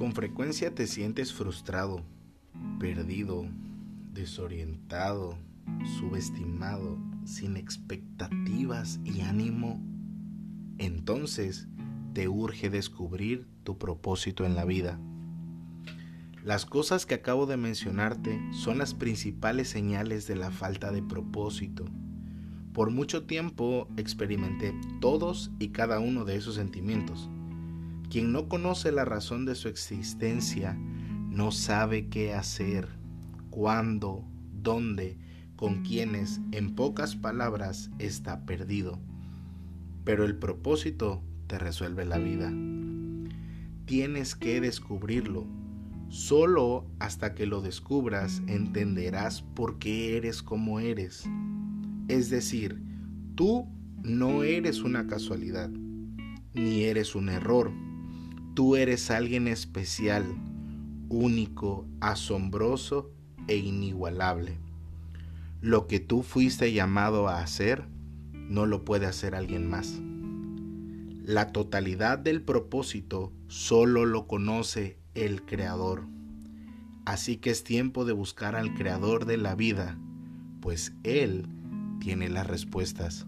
con frecuencia te sientes frustrado, perdido, desorientado, subestimado, sin expectativas y ánimo, entonces te urge descubrir tu propósito en la vida. Las cosas que acabo de mencionarte son las principales señales de la falta de propósito. Por mucho tiempo experimenté todos y cada uno de esos sentimientos. Quien no conoce la razón de su existencia no sabe qué hacer, cuándo, dónde, con quienes, en pocas palabras, está perdido. Pero el propósito te resuelve la vida. Tienes que descubrirlo. Solo hasta que lo descubras entenderás por qué eres como eres. Es decir, tú no eres una casualidad, ni eres un error. Tú eres alguien especial, único, asombroso e inigualable. Lo que tú fuiste llamado a hacer, no lo puede hacer alguien más. La totalidad del propósito solo lo conoce el Creador. Así que es tiempo de buscar al Creador de la vida, pues Él tiene las respuestas.